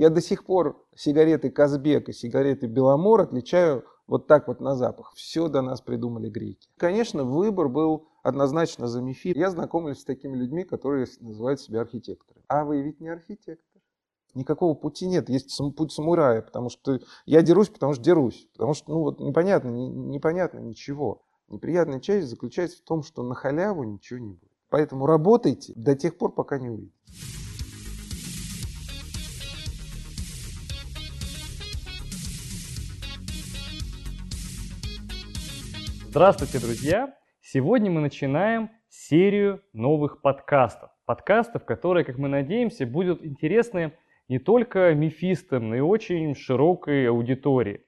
Я до сих пор сигареты Казбек и сигареты Беломор отличаю вот так вот на запах. Все до нас придумали греки. Конечно, выбор был однозначно за МИФИ. Я знакомлюсь с такими людьми, которые называют себя архитекторами. А вы ведь не архитектор. Никакого пути нет, есть путь самурая, потому что я дерусь, потому что дерусь, потому что, ну вот, непонятно, не, непонятно ничего. Неприятная часть заключается в том, что на халяву ничего не будет. Поэтому работайте до тех пор, пока не увидите. Здравствуйте, друзья! Сегодня мы начинаем серию новых подкастов. Подкастов, которые, как мы надеемся, будут интересны не только мифистам, но и очень широкой аудитории.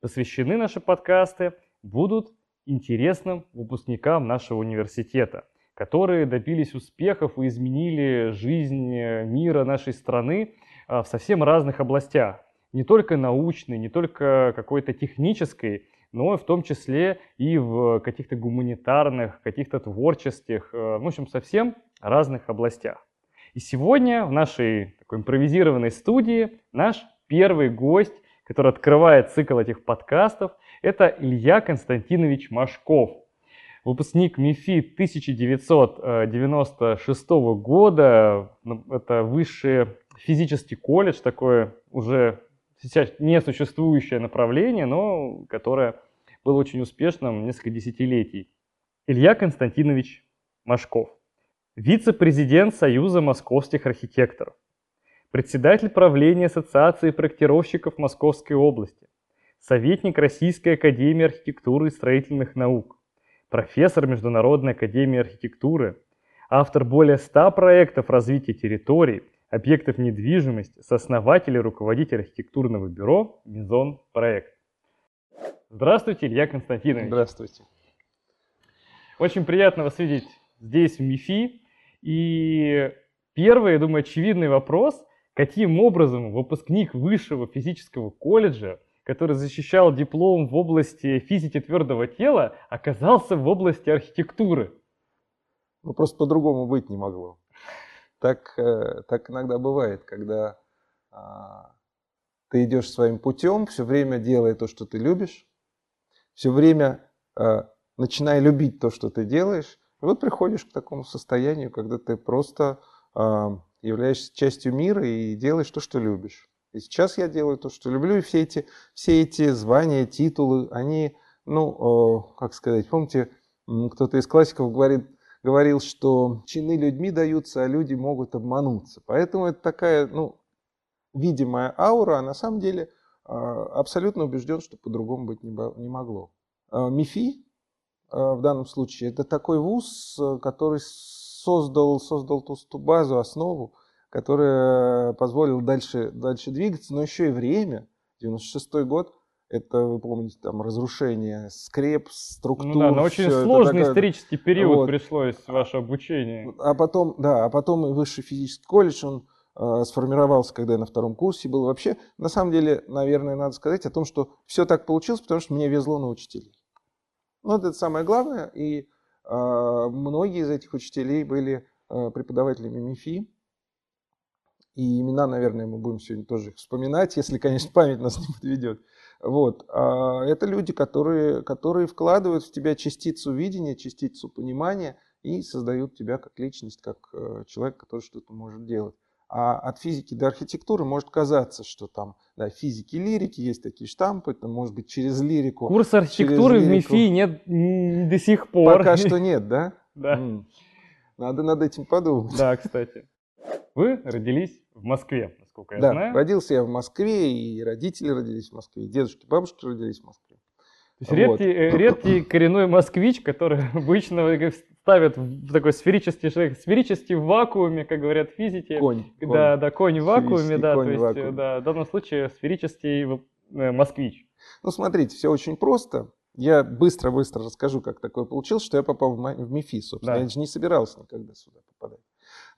Посвящены наши подкасты будут интересным выпускникам нашего университета, которые добились успехов и изменили жизнь э, мира нашей страны а, в совсем разных областях. Не только научной, не только какой-то технической, но в том числе и в каких-то гуманитарных, каких-то творческих, э, в общем, совсем разных областях. И сегодня в нашей такой импровизированной студии наш первый гость, который открывает цикл этих подкастов, это Илья Константинович Машков. Выпускник МИФИ 1996 года, ну, это высший физический колледж, такое уже сейчас несуществующее направление, но которое было очень успешным несколько десятилетий. Илья Константинович Машков вице-президент Союза московских архитекторов, председатель правления Ассоциации проектировщиков Московской области, советник Российской академии архитектуры и строительных наук, профессор Международной академии архитектуры, автор более 100 проектов развития территорий, объектов недвижимости, сооснователь и руководитель архитектурного бюро «Мизон Проект». Здравствуйте, Илья Константинович. Здравствуйте. Очень приятно вас видеть здесь, в МИФИ. И первый, я думаю, очевидный вопрос, каким образом выпускник высшего физического колледжа, который защищал диплом в области физики твердого тела, оказался в области архитектуры? Ну, просто по-другому быть не могло. Так, э, так иногда бывает, когда а, ты идешь своим путем, все время делая то, что ты любишь, все время а, начиная любить то, что ты делаешь, и вот приходишь к такому состоянию, когда ты просто э, являешься частью мира и делаешь то, что любишь. И сейчас я делаю то, что люблю, и все эти, все эти звания, титулы, они, ну, э, как сказать, помните, кто-то из классиков говорит, говорил, что чины людьми даются, а люди могут обмануться. Поэтому это такая, ну, видимая аура, а на самом деле э, абсолютно убежден, что по-другому быть не, могло. Э, МИФИ, Э, в данном случае. Это такой вуз, э, который создал, создал ту, ту базу, основу, которая позволила дальше, дальше двигаться, но еще и время. 96 год, это, вы помните, там разрушение скреп, структур. Ну да, на очень сложный такая... исторический период вот. пришлось ваше обучение. А потом, да, а потом и высший физический колледж, он э, сформировался, когда я на втором курсе был. Вообще, на самом деле, наверное, надо сказать о том, что все так получилось, потому что мне везло на учителей. Ну, вот это самое главное. И э, многие из этих учителей были э, преподавателями МИФИ. И имена, наверное, мы будем сегодня тоже вспоминать, если, конечно, память нас не подведет. Вот. А это люди, которые, которые вкладывают в тебя частицу видения, частицу понимания и создают тебя как личность, как э, человек, который что-то может делать. А от физики до архитектуры может казаться, что там да, физики лирики, есть такие штампы, там, может быть, через лирику. Курс архитектуры в МИФИ нет до сих пор. Пока что нет, да? Да. Надо над этим подумать. Да, кстати. Вы родились в Москве, насколько я да, знаю. родился я в Москве, и родители родились в Москве, и дедушки, бабушки родились в Москве. То есть вот. редкий, э, редкий коренной москвич, который обычно ставят в такой сферический, сферический в вакууме, как говорят физики. Конь. Да, конь. да, конь в вакууме, да, конь то есть, вакууме. да, в данном случае сферический э, москвич. Ну, смотрите, все очень просто. Я быстро-быстро расскажу, как такое получилось, что я попал в МИФИ, собственно. Да. Я же не собирался никогда сюда попадать.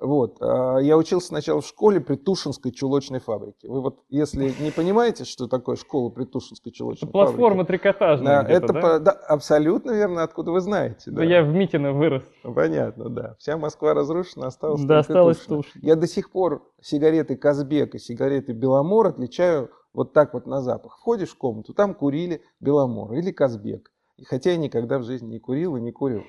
Вот. А, я учился сначала в школе при Тушинской чулочной фабрике. Вы вот, если не понимаете, что такое школа при Тушинской чулочной это платформа фабрике... трикотажная да, это да? По, да, абсолютно верно, откуда вы знаете. Да, да я в Митино вырос. Понятно, да. Вся Москва разрушена, осталась Да, осталась Тушина. Я до сих пор сигареты Казбек и сигареты Беломор отличаю вот так вот на запах. Входишь в комнату, там курили Беломор или Казбек. Хотя я никогда в жизни не курил и не курил.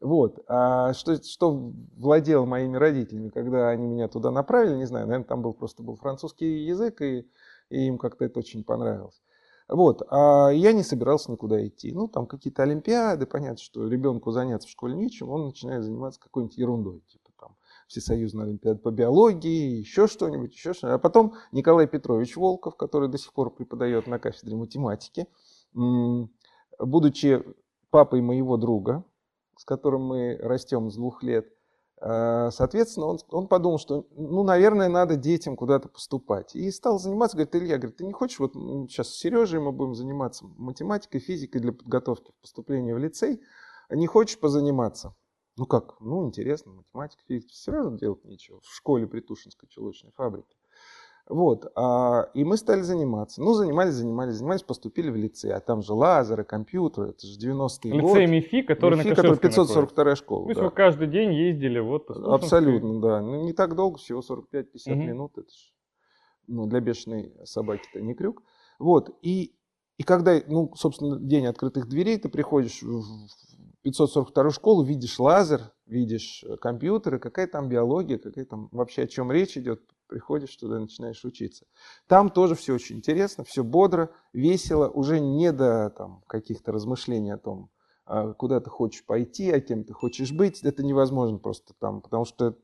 Вот. А что, что владело моими родителями, когда они меня туда направили, не знаю, наверное, там был просто был французский язык, и, и им как-то это очень понравилось. Вот. А я не собирался никуда идти. Ну, там какие-то олимпиады, понятно, что ребенку заняться в школе нечем, он начинает заниматься какой-нибудь ерундой, типа там Всесоюзная олимпиада по биологии, еще что-нибудь, еще что-нибудь. А потом Николай Петрович Волков, который до сих пор преподает на кафедре математики, будучи папой моего друга, с которым мы растем с двух лет. А, соответственно, он, он подумал, что, ну, наверное, надо детям куда-то поступать. И стал заниматься, говорит, Илья, говорит, ты не хочешь, вот сейчас с Сережей мы будем заниматься математикой, физикой для подготовки к поступлению в лицей, не хочешь позаниматься? Ну как, ну интересно, математика, физика, все равно делать нечего. В школе при Тушинской чулочной фабрике. Вот, а, и мы стали заниматься. Ну, занимались, занимались, занимались, поступили в лицей. А там же лазеры, компьютеры, это же 90-е годы. Лицей МИФИ, который МИФИ, на который 542 школа. То есть да. вы каждый день ездили вот Абсолютно, да. Ну, не так долго, всего 45-50 угу. минут. Это же, ну, для бешеной собаки-то не крюк. Вот, и, и когда, ну, собственно, день открытых дверей, ты приходишь в 542 школу, видишь лазер, видишь э, компьютеры, какая там биология, какая там вообще о чем речь идет, приходишь туда и начинаешь учиться. Там тоже все очень интересно, все бодро, весело, уже не до там, каких-то размышлений о том, а, куда ты хочешь пойти, а кем ты хочешь быть. Это невозможно просто там, потому что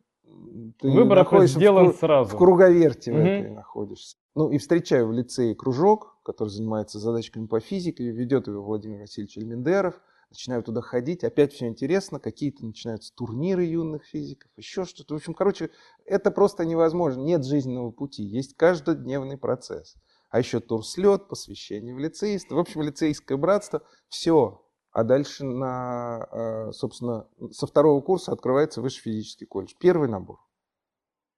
ты Выбор находишься сделан в, сразу. в круговерте угу. в этой находишься. Ну и встречаю в лицее кружок, который занимается задачками по физике, ведет его Владимир Васильевич Эльмендеров – начинаю туда ходить, опять все интересно, какие-то начинаются турниры юных физиков, еще что-то. В общем, короче, это просто невозможно. Нет жизненного пути, есть каждодневный процесс. А еще турслет, посвящение в лицеиста. В общем, лицейское братство, все. А дальше, на, э, собственно, со второго курса открывается высший физический колледж. Первый набор.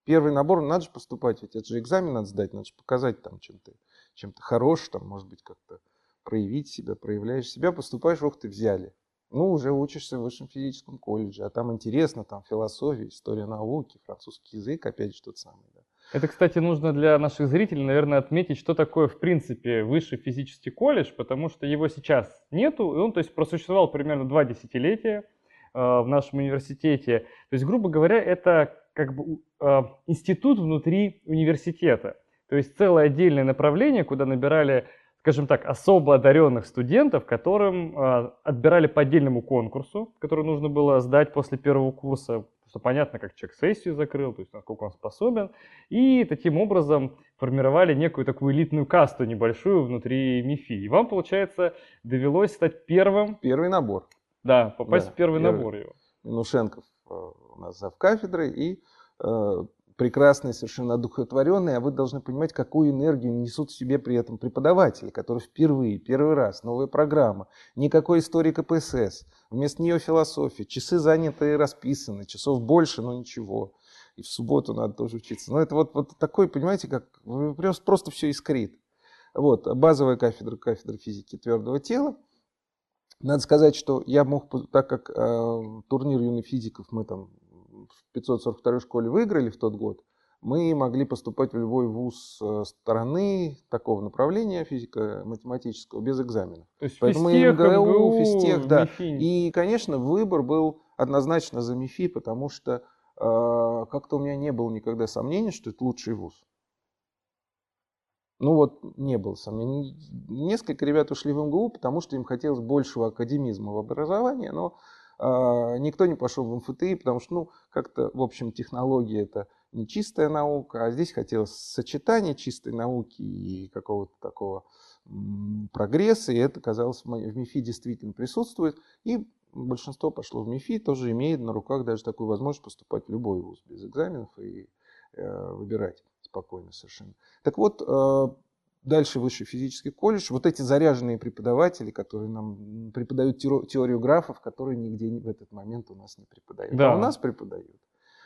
Первый набор, надо же поступать, ведь это же экзамен надо сдать, надо же показать там, чем ты, чем ты хорош, там, может быть, как-то проявить себя, проявляешь себя, поступаешь, ох ты, взяли. Ну, уже учишься в высшем физическом колледже, а там интересно, там философия, история науки, французский язык, опять же тот самый. Да. Это, кстати, нужно для наших зрителей, наверное, отметить, что такое, в принципе, высший физический колледж, потому что его сейчас нету, и он, то есть, просуществовал примерно два десятилетия э, в нашем университете. То есть, грубо говоря, это как бы э, институт внутри университета. То есть целое отдельное направление, куда набирали скажем так, особо одаренных студентов, которым э, отбирали по отдельному конкурсу, который нужно было сдать после первого курса, что понятно, как человек сессию закрыл, то есть насколько он способен, и таким образом формировали некую такую элитную касту небольшую внутри МИФИ. И вам, получается, довелось стать первым... Первый набор. Да, попасть да, в первый, первый набор его. Минушенков э, у нас зав кафедры и э, прекрасные, совершенно одухотворенные, а вы должны понимать, какую энергию несут в себе при этом преподаватели, которые впервые, первый раз, новая программа, никакой истории КПСС, вместо нее философия, часы заняты и расписаны, часов больше, но ничего. И в субботу надо тоже учиться. Но это вот, вот такой, понимаете, как просто, просто все искрит. Вот, базовая кафедра, кафедра физики твердого тела. Надо сказать, что я мог, так как э, турнир юных физиков мы там в 542 школе выиграли в тот год, мы могли поступать в любой вуз э, страны такого направления физико-математического без экзамена. То есть Поэтому физтех, МГУ, МГУ, физтех, да. МИФИ. И, конечно, выбор был однозначно за МИФИ, потому что э, как-то у меня не было никогда сомнений, что это лучший вуз. Ну вот не было сомнений. Несколько ребят ушли в МГУ, потому что им хотелось большего академизма в образовании, но никто не пошел в МФТИ, потому что, ну, как-то, в общем, технология это не чистая наука, а здесь хотелось сочетания чистой науки и какого-то такого прогресса, и это, казалось, в МИФИ действительно присутствует. И большинство пошло в МИФИ, тоже имеет на руках даже такую возможность поступать в любой вуз без экзаменов и э, выбирать спокойно совершенно. Так вот, э, дальше высший физический колледж, вот эти заряженные преподаватели, которые нам преподают теорию графов, которые нигде в этот момент у нас не преподают. Да. А у нас преподают.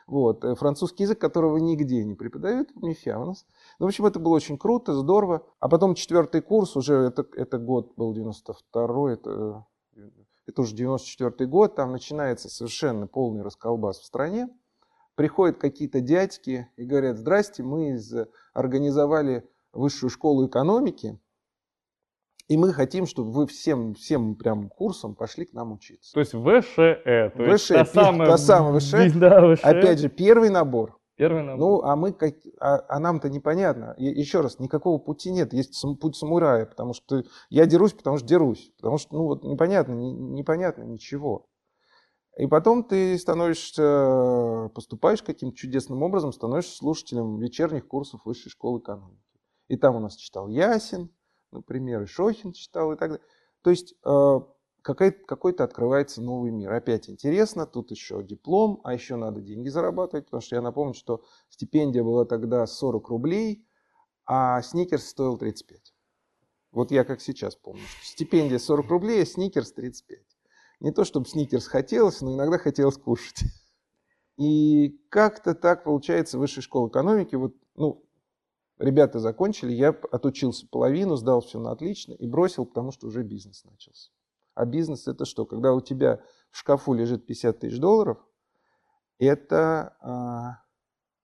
Вот. Э, французский язык, которого нигде не преподают МИФе, а у нас. Ну, в общем, это было очень круто, здорово. А потом четвертый курс, уже это, это год был 92-й, это, это уже 94-й год, там начинается совершенно полный расколбас в стране. Приходят какие-то дядьки и говорят, здрасте, мы из, организовали высшую школу экономики, и мы хотим, чтобы вы всем, всем прям курсом пошли к нам учиться. То есть ВШЭ. То ВШЭ, та, самая, та самая ВШЭ. Да, ВШЭ. Опять же, первый набор. Первый набор. Ну, а мы как, а, а нам-то непонятно. И, еще раз, никакого пути нет. Есть сам, путь самурая, потому что я дерусь, потому что дерусь. Потому что, ну, вот непонятно, не, непонятно ничего. И потом ты становишься, поступаешь каким-то чудесным образом, становишься слушателем вечерних курсов высшей школы экономики. И там у нас читал Ясин, например, и Шохин читал и так далее. То есть э, какой-то открывается новый мир. Опять интересно, тут еще диплом, а еще надо деньги зарабатывать, потому что я напомню, что стипендия была тогда 40 рублей, а сникерс стоил 35. Вот я как сейчас помню, что стипендия 40 рублей, а сникерс 35. Не то, чтобы сникерс хотелось, но иногда хотелось кушать. И как-то так получается высшая школа экономики, вот, ну, Ребята закончили, я отучился половину, сдал все на отлично и бросил, потому что уже бизнес начался. А бизнес это что? Когда у тебя в шкафу лежит 50 тысяч долларов, это а,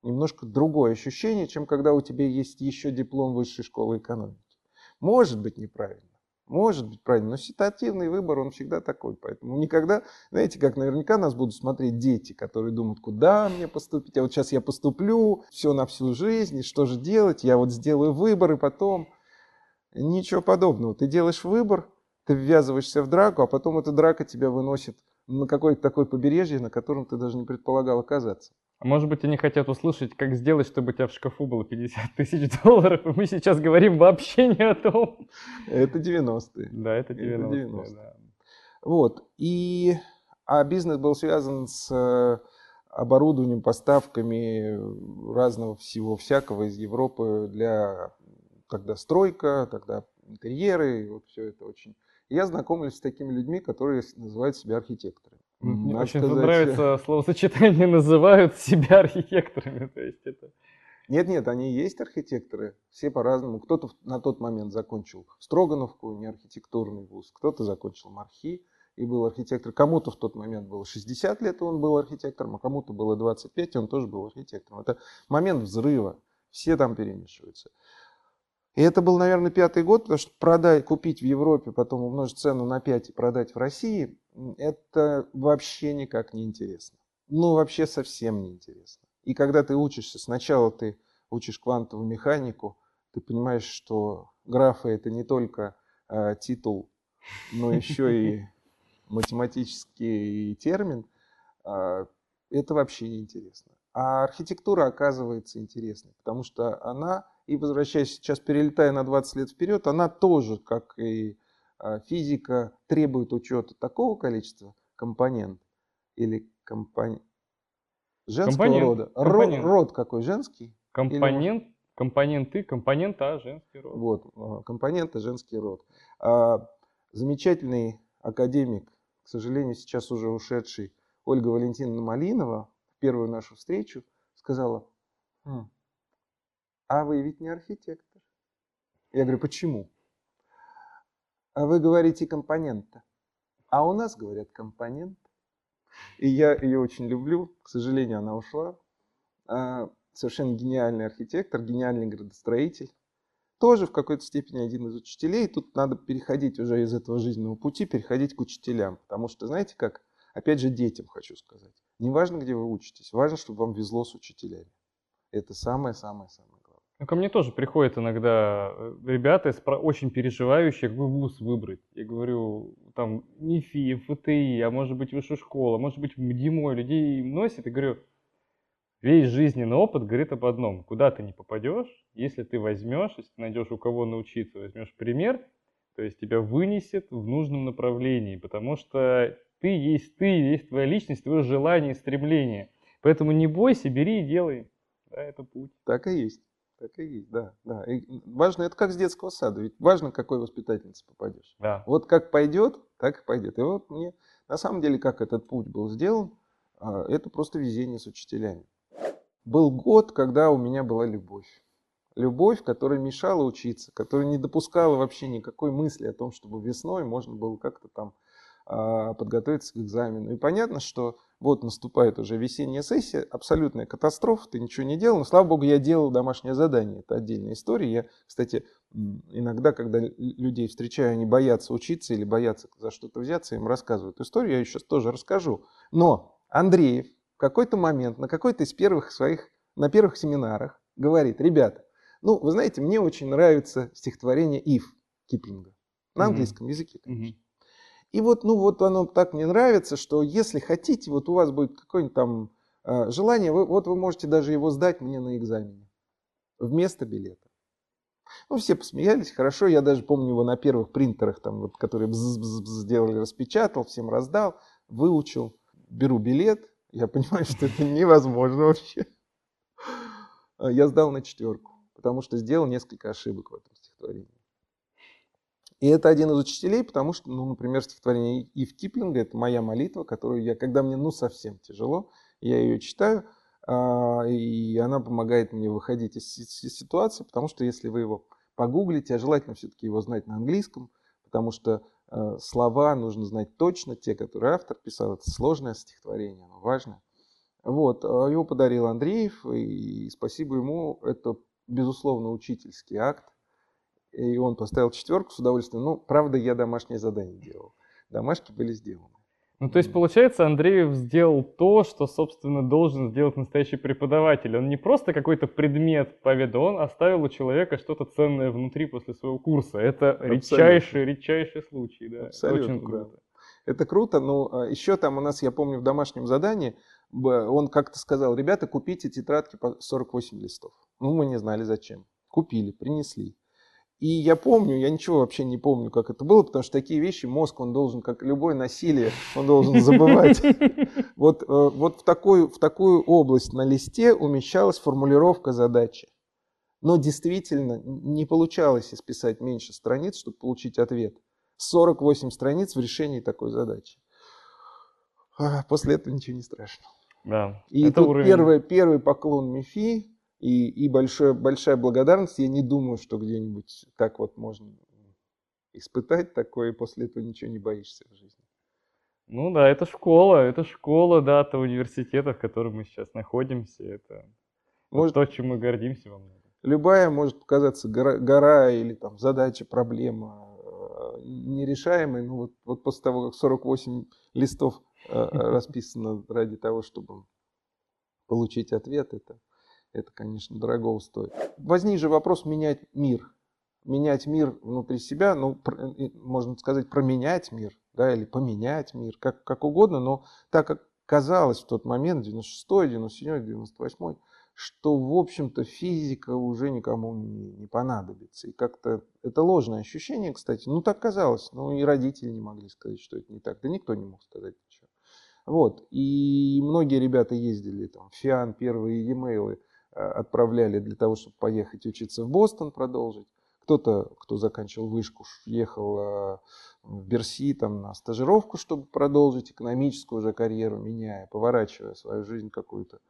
немножко другое ощущение, чем когда у тебя есть еще диплом высшей школы экономики. Может быть неправильно. Может быть, правильно, но ситуативный выбор, он всегда такой. Поэтому никогда, знаете, как наверняка нас будут смотреть дети, которые думают, куда мне поступить, а вот сейчас я поступлю, все на всю жизнь, и что же делать, я вот сделаю выбор, и потом... Ничего подобного. Ты делаешь выбор, ты ввязываешься в драку, а потом эта драка тебя выносит на какое-то такое побережье, на котором ты даже не предполагал оказаться. А может быть, они хотят услышать, как сделать, чтобы у тебя в шкафу было 50 тысяч долларов. Мы сейчас говорим вообще не о том. Это 90-е. Да, это 90-е. Это 90 да. Вот. И, а бизнес был связан с э, оборудованием, поставками разного всего всякого из Европы для тогда стройка, тогда интерьеры, вот все это очень. я знакомлюсь с такими людьми, которые называют себя архитекторами. Мне Надо очень сказать... нравится словосочетание «называют себя архитекторами». То есть это... Нет, нет, они есть архитекторы, все по-разному. Кто-то на тот момент закончил Строгановку, не архитектурный вуз, кто-то закончил Мархи и был архитектор. Кому-то в тот момент было 60 лет, и он был архитектором, а кому-то было 25, и он тоже был архитектором. Это момент взрыва, все там перемешиваются. И это был, наверное, пятый год, потому что продать, купить в Европе, потом умножить цену на 5 и продать в России, это вообще никак не интересно. Ну, вообще совсем не интересно. И когда ты учишься, сначала ты учишь квантовую механику, ты понимаешь, что графы это не только э, титул, но еще и математический термин, э, это вообще не интересно. А архитектура оказывается интересной, потому что она и возвращаясь сейчас, перелетая на 20 лет вперед, она тоже, как и а, физика, требует учета такого количества компонент или компонент женского компонент. рода. Компонент. Род какой? Женский? Компонент, или... компоненты, компонента, женский род. Вот, а, компонента, женский род. А, замечательный академик, к сожалению, сейчас уже ушедший, Ольга Валентиновна Малинова, в первую нашу встречу сказала, хм, а вы ведь не архитектор. Я говорю, почему? А вы говорите компонента. А у нас говорят компонент. И я ее очень люблю. К сожалению, она ушла. А, совершенно гениальный архитектор, гениальный градостроитель. Тоже в какой-то степени один из учителей. Тут надо переходить уже из этого жизненного пути, переходить к учителям. Потому что, знаете как, опять же, детям хочу сказать. Не важно, где вы учитесь, важно, чтобы вам везло с учителями. Это самое-самое-самое. Ну, ко мне тоже приходят иногда э, ребята, очень переживающие, какой вуз выбрать. Я говорю, там, МИФИ, ФТИ, а может быть высшая школа, может быть МДИМО, людей носит. И говорю, весь жизненный опыт говорит об одном. Куда ты не попадешь, если ты возьмешь, если ты найдешь у кого научиться, возьмешь пример, то есть тебя вынесет в нужном направлении, потому что ты есть ты, есть твоя личность, твое желание, стремление. Поэтому не бойся, бери и делай. Да, это путь. Так и есть. Так и есть, да. да. И важно, это как с детского сада, ведь важно, какой воспитательнице попадешь. Да. Вот как пойдет, так и пойдет. И вот мне, на самом деле, как этот путь был сделан, а, это просто везение с учителями. Был год, когда у меня была любовь. Любовь, которая мешала учиться, которая не допускала вообще никакой мысли о том, чтобы весной можно было как-то там а, подготовиться к экзамену. И понятно, что вот наступает уже весенняя сессия, абсолютная катастрофа, ты ничего не делал. Но, слава богу, я делал домашнее задание, это отдельная история. Я, кстати, иногда, когда людей встречаю, они боятся учиться или боятся за что-то взяться, им рассказываю эту историю, я ее сейчас тоже расскажу. Но Андреев в какой-то момент, на какой-то из первых своих, на первых семинарах говорит, ребята, ну, вы знаете, мне очень нравится стихотворение «If» Киплинга. На английском mm-hmm. языке, конечно. Mm-hmm. И вот, ну вот оно так мне нравится, что если хотите, вот у вас будет какое-нибудь там э, желание, вы, вот вы можете даже его сдать мне на экзамене вместо билета. Ну, все посмеялись, хорошо, я даже помню его на первых принтерах, там, вот, которые сделали, распечатал, всем раздал, выучил, беру билет, я понимаю, что это невозможно вообще. Я сдал на четверку, потому что сделал несколько ошибок в этом стихотворении. И это один из учителей, потому что, ну, например, стихотворение Ив Киплинга – это моя молитва, которую я, когда мне, ну, совсем тяжело, я ее читаю, а, и она помогает мне выходить из ситуации, потому что если вы его погуглите, а желательно все-таки его знать на английском, потому что э, слова нужно знать точно, те, которые автор писал, это сложное стихотворение, оно важное. Вот, а его подарил Андреев, и спасибо ему, это, безусловно, учительский акт, и он поставил четверку с удовольствием. Ну, правда, я домашнее задание делал. Домашки были сделаны. Ну, то есть, получается, Андреев сделал то, что, собственно, должен сделать настоящий преподаватель. Он не просто какой-то предмет поведал, он оставил у человека что-то ценное внутри после своего курса. Это Абсолютно. редчайший, редчайший случай. Да. Абсолютно, Очень круто. Да. Это круто, но а, еще там у нас, я помню, в домашнем задании он как-то сказал, ребята, купите тетрадки по 48 листов. Ну, мы не знали зачем. Купили, принесли. И я помню, я ничего вообще не помню, как это было, потому что такие вещи мозг, он должен, как любое насилие, он должен забывать. Вот, э, вот в, такую, в такую область на листе умещалась формулировка задачи. Но действительно не получалось исписать меньше страниц, чтобы получить ответ. 48 страниц в решении такой задачи. А, после этого ничего не страшно. Да, И тут уровень... первый, первый поклон МИФИ, и, и большое, большая благодарность. Я не думаю, что где-нибудь так вот можно испытать такое, и после этого ничего не боишься в жизни. Ну да, это школа, это школа, да, того университета, в котором мы сейчас находимся. Это может, то, чем мы гордимся во многом. Любая может показаться гора, гора или там задача, проблема э, нерешаемой. Ну вот, вот после того, как 48 листов э, расписано ради того, чтобы получить ответ, это это, конечно, дорого стоит. Возник же вопрос менять мир. Менять мир внутри себя, ну, можно сказать, променять мир, да, или поменять мир, как, как угодно, но так как казалось в тот момент, 96-й, 97-й, 98-й, что, в общем-то, физика уже никому не, не понадобится. И как-то это ложное ощущение, кстати. Ну, так казалось. Ну, и родители не могли сказать, что это не так. Да никто не мог сказать ничего. Вот. И многие ребята ездили там ФИАН, первые e-mail Э, отправляли для того, чтобы поехать учиться в Бостон, продолжить. Кто-то, кто заканчивал вышку, ехал э, в Берси там, на стажировку, чтобы продолжить экономическую уже карьеру, меняя, поворачивая свою жизнь какую-то,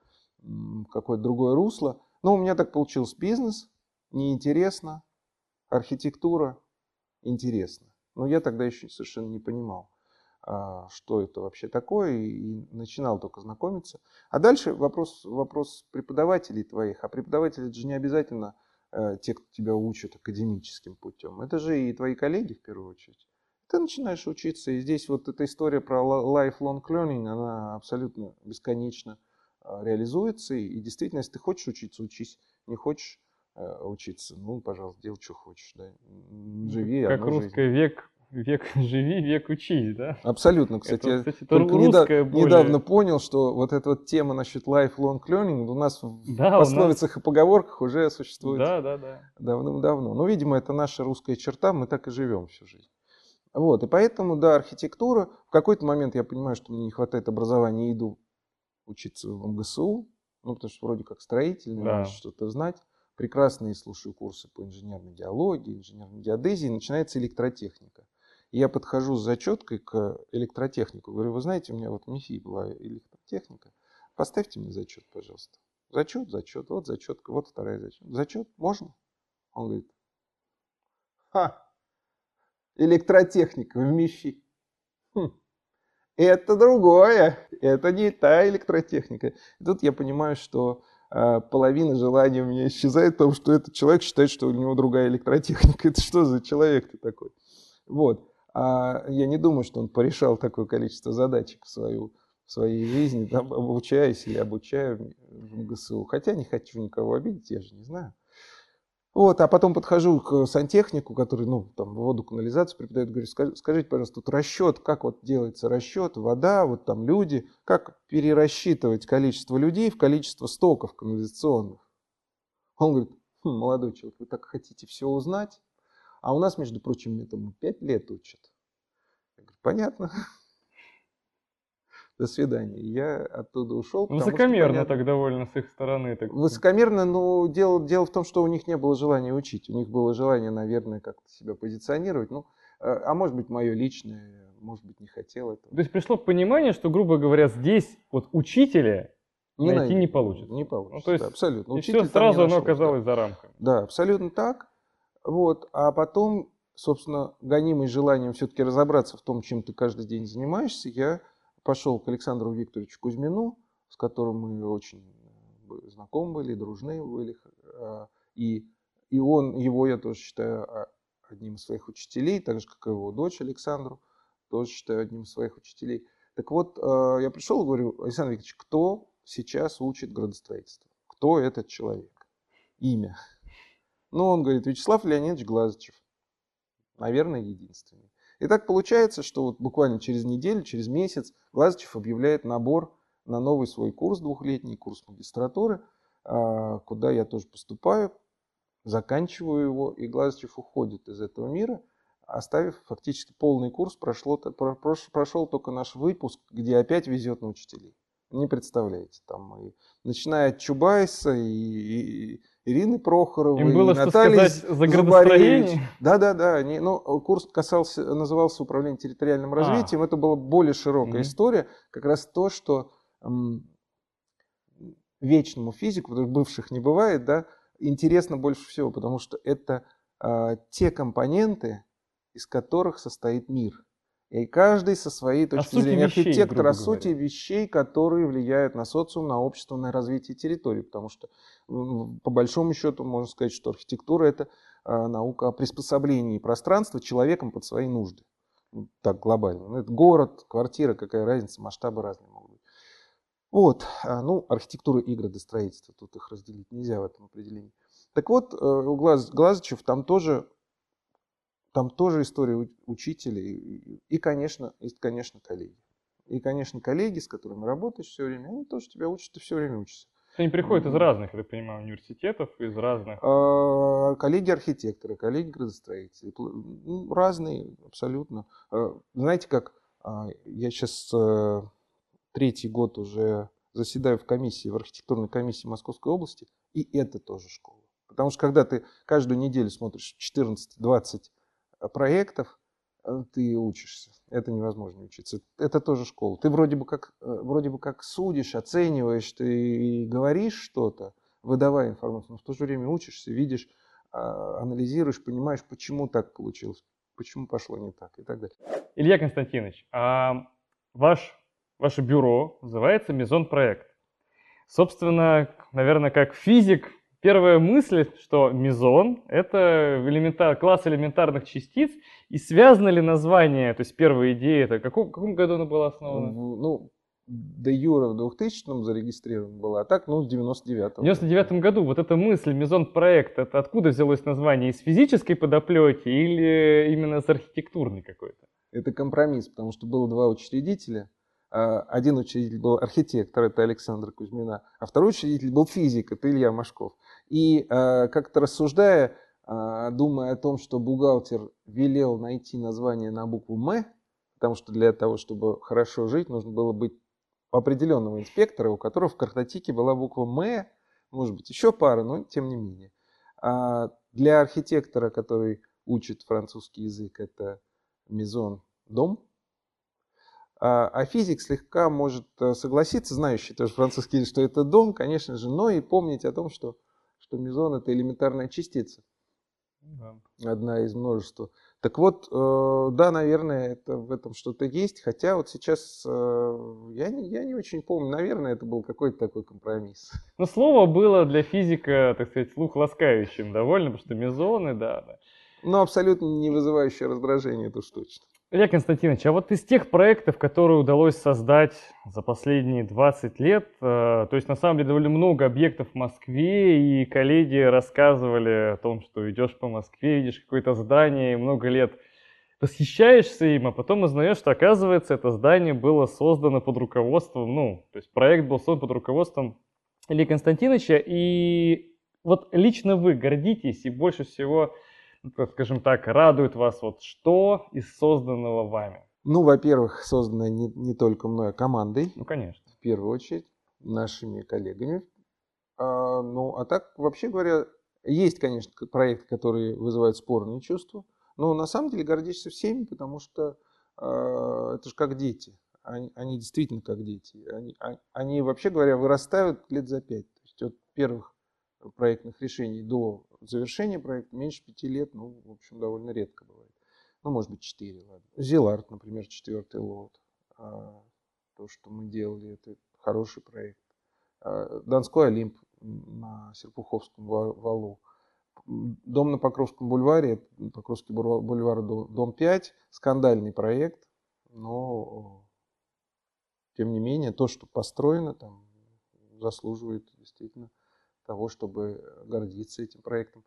какое-то другое русло. Но у меня так получился бизнес, неинтересно, архитектура интересно. Но я тогда еще совершенно не понимал. А, что это вообще такое, и начинал только знакомиться. А дальше вопрос, вопрос преподавателей твоих. А преподаватели это же не обязательно э, те, кто тебя учат академическим путем. Это же и твои коллеги в первую очередь. Ты начинаешь учиться, и здесь вот эта история про lifelong learning, она абсолютно бесконечно а, реализуется. И действительно, если ты хочешь учиться, учись. Не хочешь э, учиться, ну, пожалуйста, делай, что хочешь. Да. Живи Как русский жизнь. век век живи, век учись, да? Абсолютно, кстати. Это, кстати, это только недавно, более... недавно понял, что вот эта вот тема насчет lifelong learning у нас да, в пословицах нас... и поговорках уже существует да, да, да. давным-давно. Ну, видимо, это наша русская черта, мы так и живем всю жизнь. Вот, и поэтому, да, архитектура. В какой-то момент я понимаю, что мне не хватает образования, иду учиться в МГСУ, ну, потому что вроде как строительный, да. надо что-то знать. Прекрасные слушаю курсы по инженерной геологии, инженерной геодезии, начинается электротехника я подхожу с зачеткой к электротехнику. Говорю, вы знаете, у меня вот МИФИ была электро... техника. Поставьте мне зачет, пожалуйста. Зачет, зачет, вот зачет, вот вторая зачет. Зачет, можно? Он говорит, ха, электротехника в МИФИ. Хм. Это другое, это не та электротехника. И тут я понимаю, что э, половина желания у меня исчезает, потому что этот человек считает, что у него другая электротехника. Это что за человек-то такой? Вот. А я не думаю, что он порешал такое количество задачек в, свою, в своей жизни, там, обучаясь или обучая в МГСУ. Хотя не хочу никого обидеть, я же не знаю. Вот, а потом подхожу к сантехнику, который, ну, там, воду, канализацию преподает, говорю, скажите, пожалуйста, тут расчет, как вот делается расчет, вода, вот там люди, как перерасчитывать количество людей в количество стоков канализационных? Он говорит, хм, молодой человек, вы так хотите все узнать? А у нас, между прочим, этому пять лет учат. Я говорю, понятно. До свидания. Я оттуда ушел. Высокомерно так довольно с их стороны. Так... Высокомерно, но дело, дело в том, что у них не было желания учить. У них было желание, наверное, как-то себя позиционировать. Ну, а, а может быть, мое личное, может быть, не хотел этого. То есть пришло понимание, что, грубо говоря, здесь вот учителя не найти найти не получится. Не получится, ну, то есть, да, абсолютно. И Учитель все сразу оно оказалось да. за рамками. Да, абсолютно так. Вот. А потом, собственно, гонимый желанием все-таки разобраться в том, чем ты каждый день занимаешься, я пошел к Александру Викторовичу Кузьмину, с которым мы очень э, знакомы были, дружны были. А, и, и он, его я тоже считаю а, одним из своих учителей, так же, как и его дочь Александру, тоже считаю одним из своих учителей. Так вот, э, я пришел и говорю, Александр Викторович, кто сейчас учит градостроительство? Кто этот человек? Имя. Ну, он говорит, Вячеслав Леонидович Глазычев. Наверное, единственный. И так получается, что вот буквально через неделю, через месяц Глазычев объявляет набор на новый свой курс, двухлетний курс магистратуры, а, куда я тоже поступаю, заканчиваю его, и Глазычев уходит из этого мира, оставив фактически полный курс, прошло, прошел только наш выпуск, где опять везет на учителей. Не представляете, там и начиная от Чубайса и, и, Ирины Прохоровой, Им было Натальи что сказать за градостроение? Да, да, да. Они, ну, курс касался, назывался управление территориальным а. развитием. А. Это была более широкая mm-hmm. история. Как раз то, что м, вечному физику, потому что бывших не бывает, да, интересно больше всего, потому что это а, те компоненты, из которых состоит мир. И каждый со своей точки о зрения вещей, архитектор о сути говоря. вещей, которые влияют на социум, на общество, на развитие территории. Потому что, по большому счету, можно сказать, что архитектура – это а, наука о приспособлении пространства человеком под свои нужды. Так глобально. Ну, это город, квартира, какая разница, масштабы разные могут быть. Вот, а, ну, архитектура и градостроительство, тут их разделить нельзя в этом определении. Так вот, э, у Глаз, Глазычев там тоже там тоже история учителей и, конечно, и, конечно, коллеги. И, конечно, коллеги, с которыми работаешь все время, они тоже тебя учат, ты все время учишься. Они приходят из разных, я так понимаю, университетов, из разных... А, коллеги-архитекторы, коллеги-градостроители. Ну, разные абсолютно. А, знаете как, а, я сейчас э, третий год уже заседаю в комиссии, в архитектурной комиссии Московской области, и это тоже школа. Потому что когда ты каждую неделю смотришь 14-20 проектов э, ты учишься. Это невозможно учиться. Это тоже школа. Ты вроде бы как, э, вроде бы как судишь, оцениваешь, ты говоришь что-то, выдавая информацию, но в то же время учишься, видишь, а, анализируешь, понимаешь, почему так получилось, почему пошло не так и так далее. Илья Константинович, а ваш, ваше бюро называется Мезон Проект. Собственно, наверное, как физик, Первая мысль, что мезон – это элементар, класс элементарных частиц, и связано ли название, то есть первая идея, это в каком, в каком году она была основана? Ну, до Юра в 2000-м зарегистрирована была, а так, ну, в 99-м. В 99-м году вот эта мысль, мезон-проект, это откуда взялось название? Из физической подоплеки или именно с архитектурной какой-то? Это компромисс, потому что было два учредителя – а, один учредитель был архитектор, это Александр Кузьмина, а второй учредитель был физик, это Илья Машков. И а, как-то рассуждая, а, думая о том, что бухгалтер велел найти название на букву «М», потому что для того, чтобы хорошо жить, нужно было быть определенного инспектора, у которого в картотеке была буква «М», может быть, еще пара, но тем не менее. А для архитектора, который учит французский язык, это «Мизон» – дом – А, а физик слегка может э, согласиться, знающий тоже французский, что это дом, конечно же, но и помнить о том, что, что мезон это элементарная частица. Да. Одна из множества. Так вот, э, да, наверное, это в этом что-то есть, хотя вот сейчас э, я, не, я не очень помню, наверное, это был какой-то такой компромисс. Но слово было для физика, так сказать, слух ласкающим довольно, потому что мезоны, да. да. Но абсолютно не вызывающее раздражение, это уж точно. Илья Константинович, а вот из тех проектов, которые удалось создать за последние 20 лет, э, то есть на самом деле довольно много объектов в Москве, и коллеги рассказывали о том, что идешь по Москве, видишь какое-то здание, и много лет восхищаешься им, а потом узнаешь, что оказывается это здание было создано под руководством, ну, то есть проект был создан под руководством Ильи Константиновича, и вот лично вы гордитесь и больше всего скажем так, радует вас вот что из созданного вами? Ну, во-первых, созданное не, не только мной, а командой. Ну, конечно. В первую очередь, нашими коллегами. А, ну, а так, вообще говоря, есть, конечно, проекты, которые вызывают спорные чувства. Но на самом деле гордишься всеми, потому что э, это же как дети. Они, они действительно как дети. Они, они, они, вообще говоря, вырастают лет за пять. То есть от первых проектных решений до завершения проекта меньше пяти лет, ну, в общем, довольно редко бывает. Ну, может быть, четыре, ладно. Зилард, например, четвертый лот. А, то, что мы делали, это хороший проект. А, Донской Олимп на Серпуховском валу. Дом на Покровском бульваре, Покровский бульвар, дом 5, скандальный проект, но тем не менее то, что построено там, заслуживает действительно того, чтобы гордиться этим проектом.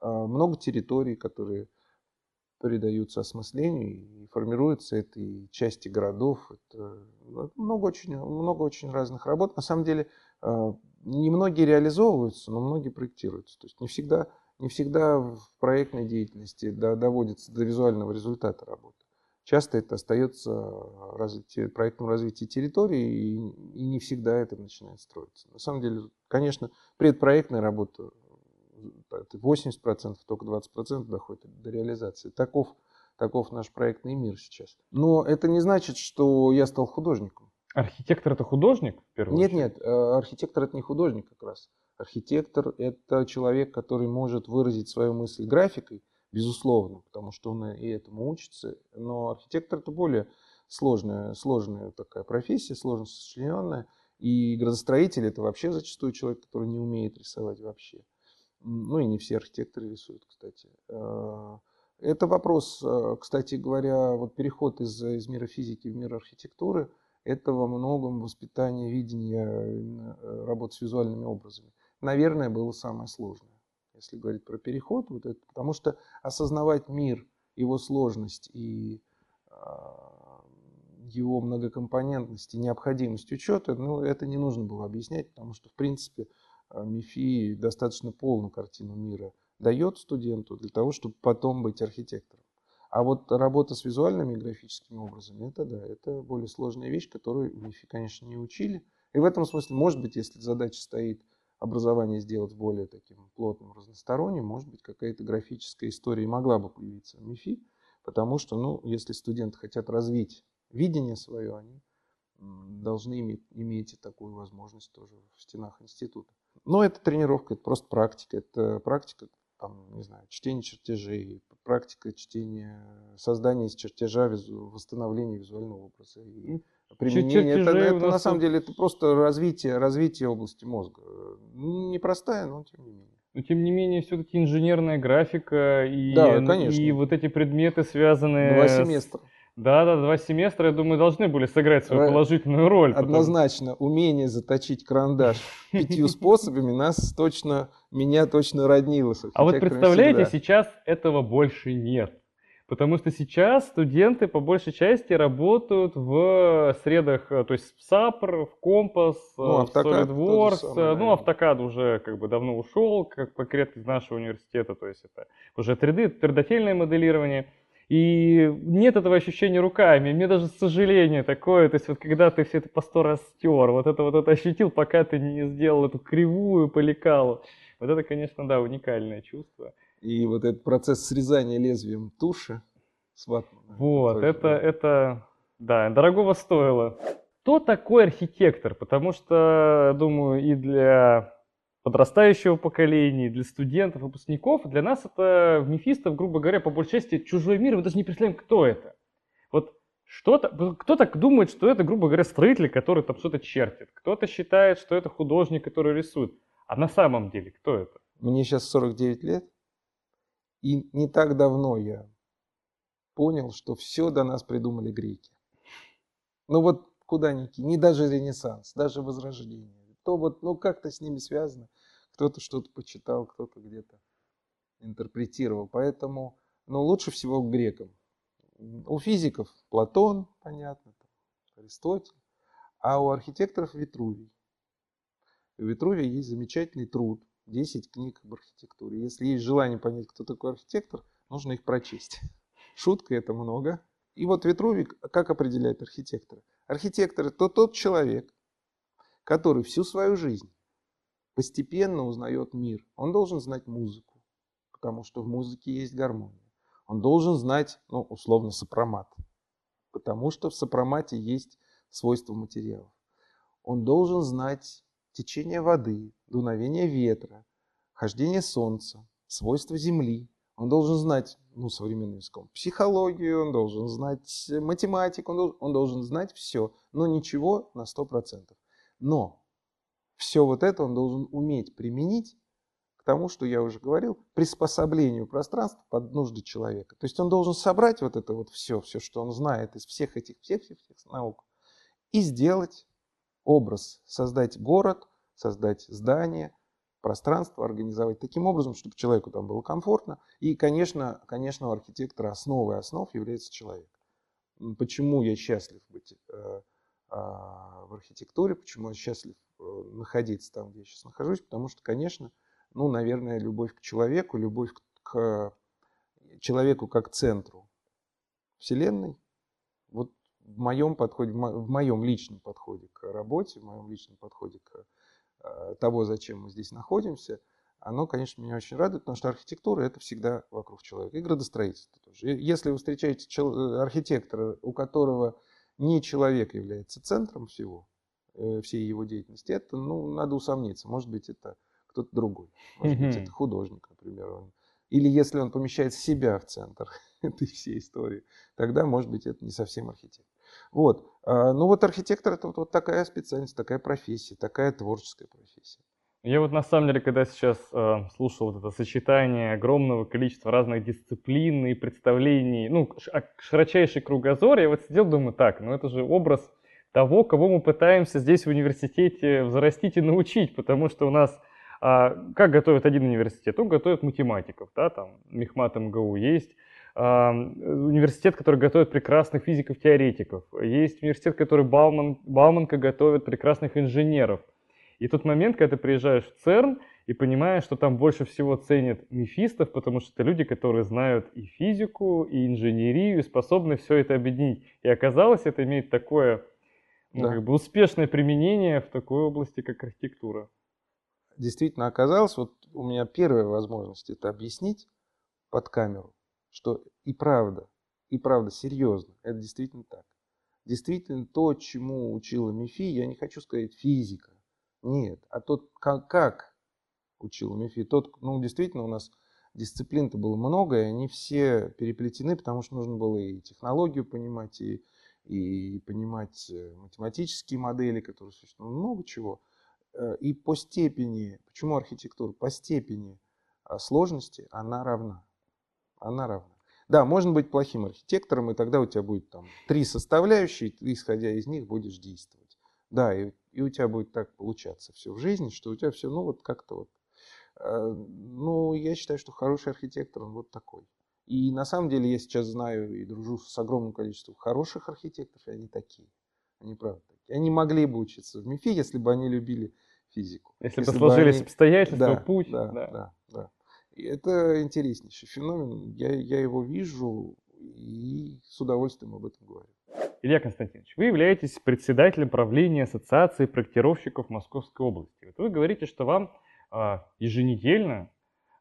А, много территорий, которые придаются осмыслению и формируются этой части городов. Это ну, много очень, много очень разных работ. На самом деле, а, немногие реализовываются, но многие проектируются. То есть не всегда, не всегда в проектной деятельности доводится до визуального результата работы. Часто это остается развитие, проектом развития территории, и, и не всегда это начинает строиться. На самом деле, конечно, предпроектная работа, это 80%, только 20% доходит до реализации. Таков, таков наш проектный мир сейчас. Но это не значит, что я стал художником. Архитектор это художник? Нет, нет, э, архитектор это не художник как раз. Архитектор это человек, который может выразить свою мысль графикой, безусловно, потому что он и этому учится. Но архитектор это более сложная, сложная такая профессия, сложно сочлененная. И градостроитель это вообще зачастую человек, который не умеет рисовать вообще. Ну и не все архитекторы рисуют, кстати. А, это вопрос, а, кстати говоря, вот переход из, из мира физики в мир архитектуры, это во многом воспитание видения э, работы с визуальными образами. Наверное, было самое сложное если говорить про переход, вот это, потому что осознавать мир, его сложность и э, его многокомпонентность и необходимость учета, ну, это не нужно было объяснять, потому что, в принципе, а, МИФИ достаточно полную картину мира дает студенту для того, чтобы потом быть архитектором. А вот работа с визуальными и графическими образами, это да, это более сложная вещь, которую МИФИ, конечно, не учили. И в этом смысле, может быть, если задача стоит образование сделать более таким плотным, разносторонним, может быть, какая-то графическая история могла бы появиться в МИФИ, потому что, ну, если студенты хотят развить видение свое, они должны иметь, иметь такую возможность тоже в стенах института. Но это тренировка, это просто практика. Это практика, там, не знаю, чтение чертежей, практика чтения, создания из чертежа, восстановления визуального образа. И применение. Это, это на самом деле это просто развитие, развитие области мозга. Непростая, но тем не менее. Но тем не менее, все-таки инженерная графика и, да, конечно. и вот эти предметы, связанные... Два семестра. С... Да, да, два семестра, я думаю, должны были сыграть свою положительную роль. Однозначно, потому... умение заточить карандаш пятью способами нас точно, меня точно роднило. А вот представляете, сейчас этого больше нет. Потому что сейчас студенты по большей части работают в средах, э, то есть в САПР, в Компас, э, ну, в SolidWorks. Самое, ну, автокад уже как бы давно ушел, как конкретно из нашего университета, то есть это уже 3D, твердотельное моделирование. И нет этого ощущения руками. Мне даже сожаление такое, то есть вот когда ты все это по сто раз стер, вот это вот это ощутил, пока ты не сделал эту кривую по лекалу. Вот это, конечно, да, уникальное чувство. И вот этот процесс срезания лезвием туши с ватмана. Вот, это, это, Да, дорогого стоило. Кто такой архитектор? Потому что, думаю, и для подрастающего поколения, и для студентов, выпускников, для нас это, мифистов, грубо говоря, по большей части чужой мир, мы даже не представляем, кто это. Вот что-то, кто так думает, что это, грубо говоря, строитель, который там что-то чертит. Кто-то считает, что это художник, который рисует. А на самом деле кто это? Мне сейчас 49 лет, и не так давно я понял, что все до нас придумали греки. Ну вот куда ни кинь, не даже Ренессанс, даже Возрождение. То вот, ну как-то с ними связано. Кто-то что-то почитал, кто-то где-то интерпретировал. Поэтому, ну лучше всего к грекам. У физиков Платон, понятно, Аристотель, а у архитекторов Витрувий. У Витрувия есть замечательный труд, 10 книг об архитектуре. Если есть желание понять, кто такой архитектор, нужно их прочесть. Шутка это много. И вот Витрувий как определяет архитектора? Архитектор – это тот человек, который всю свою жизнь постепенно узнает мир. Он должен знать музыку, потому что в музыке есть гармония. Он должен знать, ну, условно, сопромат, потому что в сопромате есть свойства материалов. Он должен знать течение воды, дуновение ветра, хождение солнца, свойства земли. Он должен знать, ну, современным языком, психологию, он должен знать математику, он должен, он должен знать все, но ничего на 100%. Но все вот это он должен уметь применить к тому, что я уже говорил, приспособлению пространства под нужды человека. То есть он должен собрать вот это вот все, все, что он знает из всех этих, всех, всех, всех наук, и сделать образ, создать город, создать здание, пространство организовать таким образом, чтобы человеку там было комфортно. И, конечно, конечно у архитектора основой основ является человек. Почему я счастлив быть э, а, в архитектуре, почему я счастлив э, находиться там, где я сейчас нахожусь, потому что, конечно, ну, наверное, любовь к человеку, любовь к человеку как центру Вселенной, вот в моем подходе, в моем личном подходе к работе, в моем личном подходе к Э, того, зачем мы здесь находимся, оно, конечно, меня очень радует, потому что архитектура – это всегда вокруг человека. И градостроительство тоже. Если вы встречаете э, архитектора, у которого не человек является центром всего, э, всей его деятельности, это, ну, надо усомниться. Может быть, это кто-то другой. Может быть, это художник, например. Он. Или если он помещает себя в центр этой всей истории, тогда, может быть, это не совсем архитектор. Вот. А, ну вот архитектор это вот, вот такая специальность, такая профессия, такая творческая профессия. Я вот на самом деле, когда сейчас э, слушал вот это сочетание огромного количества разных дисциплин и представлений, ну, а, широчайший кругозор, я вот сидел, думаю, так, ну это же образ того, кого мы пытаемся здесь в университете взрастить и научить, потому что у нас как готовят один университет? Он готовит математиков, да, там Мехмат МГУ есть, университет, который готовит прекрасных физиков-теоретиков. Есть университет, который Бауман, Бауманка готовит прекрасных инженеров. И тот момент, когда ты приезжаешь в ЦЕРН и понимаешь, что там больше всего ценят мифистов, потому что это люди, которые знают и физику, и инженерию, и способны все это объединить. И оказалось, это имеет такое ну, да. как бы успешное применение в такой области, как архитектура. Действительно оказалось, вот у меня первая возможность это объяснить под камеру что и правда, и правда серьезно, это действительно так. Действительно то, чему учила МИФИ, я не хочу сказать физика, нет, а тот, как, как учил МИФИ, тот, ну действительно у нас дисциплин-то было много, и они все переплетены, потому что нужно было и технологию понимать, и, и понимать э, математические модели, которые существуют, много чего. Э, и по степени, почему архитектура? По степени а, сложности она равна она равна. Да, можно быть плохим архитектором, и тогда у тебя будет там три составляющие, и ты, исходя из них, будешь действовать. Да, и, и у тебя будет так получаться все в жизни, что у тебя все, ну, вот как-то вот. Э, ну, я считаю, что хороший архитектор, он вот такой. И на самом деле я сейчас знаю и дружу с огромным количеством хороших архитекторов, и они такие. Они правда такие. Они могли бы учиться в МИФИ, если бы они любили физику. Если, если бы сложились они... обстоятельства, да, путь. Да, да, да. да. И это интереснейший феномен. Я, я его вижу и с удовольствием об этом говорю. Илья Константинович, вы являетесь председателем правления Ассоциации проектировщиков Московской области. Вот вы говорите, что вам а, еженедельно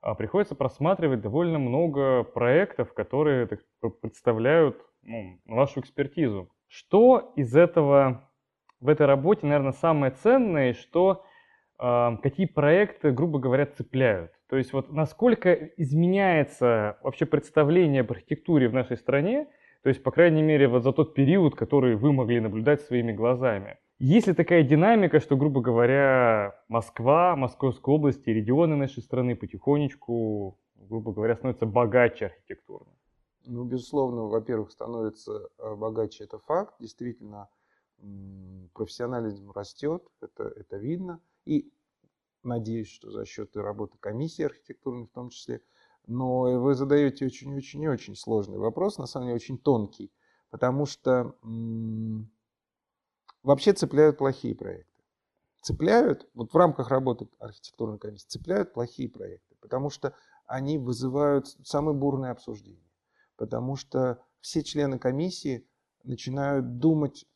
а, приходится просматривать довольно много проектов, которые так, представляют ну, вашу экспертизу. Что из этого в этой работе, наверное, самое ценное, что э, какие проекты, грубо говоря, цепляют? То есть вот насколько изменяется вообще представление об архитектуре в нашей стране, то есть, по крайней мере, вот за тот период, который вы могли наблюдать своими глазами. Есть ли такая динамика, что, грубо говоря, Москва, Московская область и регионы нашей страны потихонечку, грубо говоря, становятся богаче архитектурно? Ну, безусловно, во-первых, становится э, богаче, это факт. Действительно, профессионализм растет, это, это видно. И надеюсь, что за счет работы комиссии архитектурной в том числе. Но вы задаете очень-очень и очень сложный вопрос, на самом деле очень тонкий, потому что вообще цепляют плохие проекты. Цепляют, вот в рамках работы архитектурной комиссии, цепляют плохие проекты, потому что они вызывают самые бурные обсуждения. Потому что все члены комиссии начинают думать,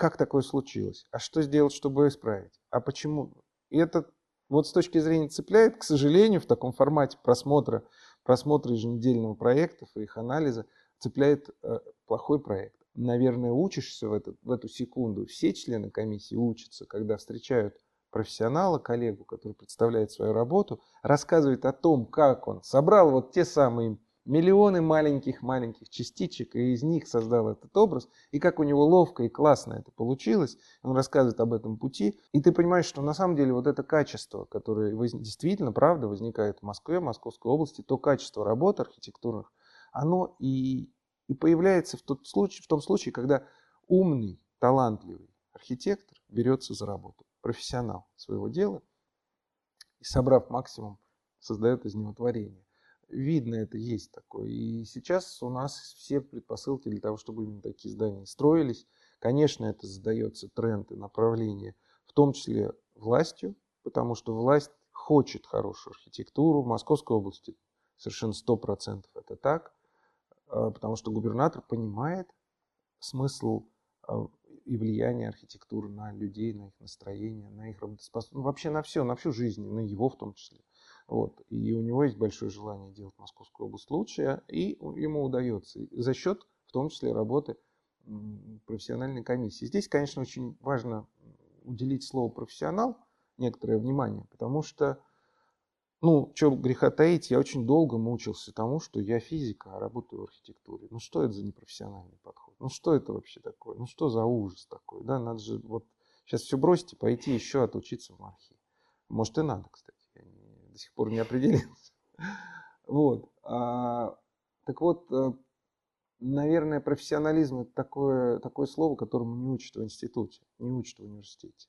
как такое случилось, а что сделать, чтобы исправить, а почему. И это вот с точки зрения цепляет, к сожалению, в таком формате просмотра, просмотра еженедельного проектов и их анализа, цепляет э, плохой проект наверное, учишься в, этот, в эту секунду. Все члены комиссии учатся, когда встречают профессионала, коллегу, который представляет свою работу, рассказывает о том, как он собрал вот те самые миллионы маленьких-маленьких частичек, и из них создал этот образ, и как у него ловко и классно это получилось. Он рассказывает об этом пути, и ты понимаешь, что на самом деле вот это качество, которое действительно, правда, возникает в Москве, в Московской области, то качество работ архитектурных, оно и и появляется в, тот случай, в том случае, когда умный, талантливый архитектор берется за работу, профессионал своего дела, и собрав максимум, создает из него творение. Видно, это есть такое. И сейчас у нас все предпосылки для того, чтобы именно такие здания строились. Конечно, это задается тренд и направление, в том числе властью, потому что власть хочет хорошую архитектуру. В Московской области совершенно 100% это так. А, потому что губернатор понимает смысл а, и влияние архитектуры на людей, на их настроение, на их работоспособность, ну, вообще на все, на всю жизнь, на его в том числе. Вот. И у него есть большое желание делать Московскую область лучше, и ему удается за счет, в том числе, работы профессиональной комиссии. Здесь, конечно, очень важно уделить слову профессионал некоторое внимание, потому что ну, что греха таить, я очень долго мучился тому, что я физик, а работаю в архитектуре. Ну, что это за непрофессиональный подход? Ну, что это вообще такое? Ну, что за ужас такой? Да, надо же вот сейчас все бросить и пойти еще отучиться в мархе. Может, и надо, кстати. Сих пор не определился. Вот. А, так вот, э, наверное, профессионализм – это такое, такое слово, которому не учат в институте, не учат в университете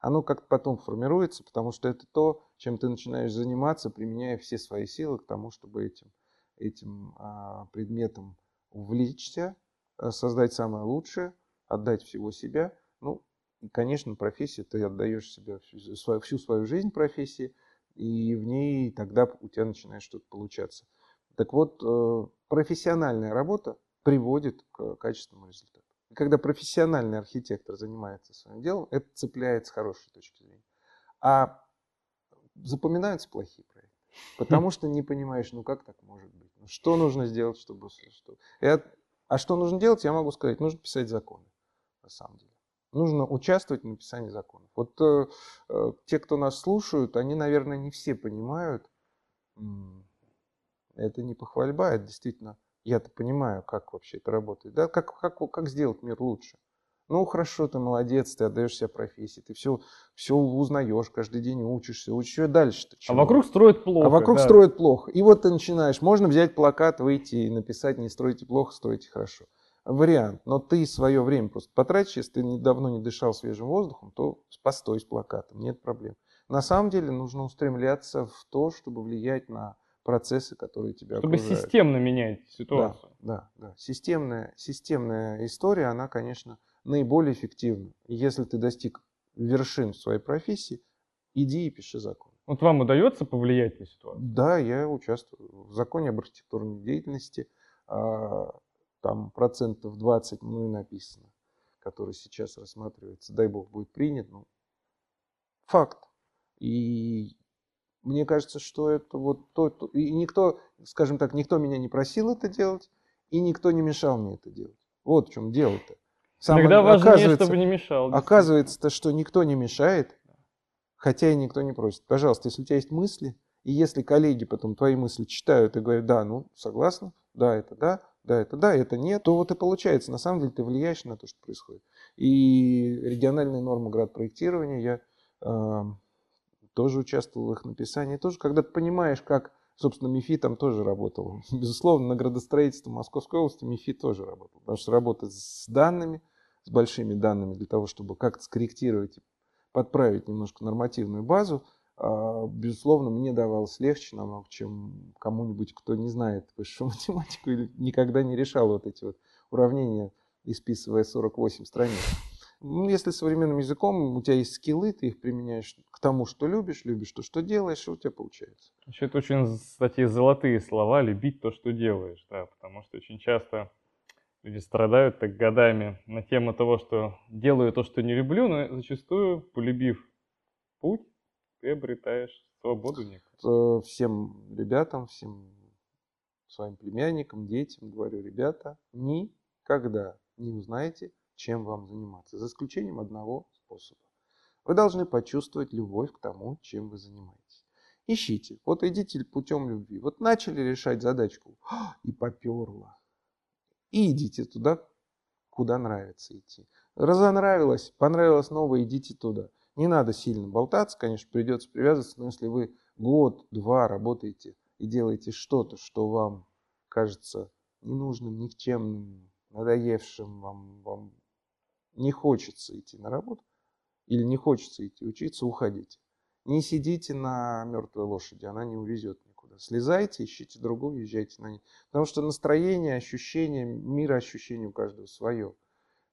оно как-то потом формируется, потому что это то, чем ты начинаешь заниматься, применяя все свои силы к тому, чтобы этим, этим а, предметом увлечься, а, создать самое лучшее, отдать всего себя. Ну, и, конечно, профессия, ты отдаешь себя всю всю свою жизнь профессии, и в ней тогда у тебя начинает что-то получаться. Так вот, э, профессиональная работа приводит к качественному результату. И когда профессиональный архитектор занимается своим делом, это цепляет с хорошей точки зрения. А запоминаются плохие проекты. Потому что не понимаешь, ну как так может быть? Ну, что нужно сделать, чтобы... Что... Я... А что нужно делать, я могу сказать, нужно писать законы, на самом деле. Нужно участвовать в написании законов. Вот э, э, те, кто нас слушают, они, наверное, не все понимают, это не похвальба, это действительно я-то понимаю, как вообще это работает. Да? Как, как, как сделать мир лучше? Ну, хорошо, ты молодец, ты отдаешь себя профессии, ты все, все узнаешь, каждый день учишься, учишься дальше-то. А вокруг строят плохо. А вокруг да. строят плохо. И вот ты начинаешь, можно взять плакат, выйти и написать, не стройте плохо, стройте хорошо. Вариант. Но ты свое время просто потратишь, если ты недавно не дышал свежим воздухом, то постой с плакатом, нет проблем. На самом деле нужно устремляться в то, чтобы влиять на процессы, которые тебя Чтобы окружают. системно менять ситуацию. Да, да, да. Системная, системная история, она, конечно, наиболее эффективна. И если ты достиг вершин в своей профессии, иди и пиши закон. Вот вам удается повлиять на ситуацию? Да, я участвую в законе об архитектурной деятельности. Там процентов 20, ну и написано, который сейчас рассматривается. Дай бог будет принят. Ну, факт. И мне кажется, что это вот то, то, и никто, скажем так, никто меня не просил это делать, и никто не мешал мне это делать. Вот в чем дело-то. Самое- Иногда важнее, чтобы не мешал. Оказывается-то, что никто не мешает, хотя и никто не просит. Пожалуйста, если у тебя есть мысли, и если коллеги потом твои мысли читают и говорят, да, ну, согласна, да, это да, да, это да, это нет, то вот и получается. На самом деле ты влияешь на то, что происходит. И региональные нормы градпроектирования, я э, тоже участвовал в их написании. Тоже, когда ты понимаешь, как, собственно, МИФИ там тоже работал. Безусловно, на градостроительство Московской области МИФИ тоже работал. Потому что работать с данными, с большими данными для того, чтобы как-то скорректировать и подправить немножко нормативную базу, безусловно, мне давалось легче намного, чем кому-нибудь, кто не знает высшую математику или никогда не решал вот эти вот уравнения, исписывая 48 страниц. Ну, если современным языком у тебя есть скиллы, ты их применяешь к тому, что любишь, любишь то, что делаешь, и у тебя получается. Вообще, это очень, кстати, золотые слова «любить то, что делаешь», да, потому что очень часто люди страдают так годами на тему того, что делаю то, что не люблю, но зачастую, полюбив путь, ты обретаешь свободу некую. Э, Всем ребятам, всем своим племянникам, детям говорю, ребята, никогда не узнаете, чем вам заниматься, за исключением одного способа. Вы должны почувствовать любовь к тому, чем вы занимаетесь. Ищите. Вот идите путем любви. Вот начали решать задачку «А, и поперло. И идите туда, куда нравится идти. Разонравилось, понравилось новое, идите туда. Не надо сильно болтаться, конечно, придется привязываться, но если вы год-два работаете и делаете что-то, что вам кажется ненужным, никчемным, надоевшим, вам, вам не хочется идти на работу или не хочется идти учиться, уходите. Не сидите на мертвой лошади, она не увезет никуда. Слезайте, ищите другую, езжайте на ней. Потому что настроение, ощущение, мироощущение у каждого свое.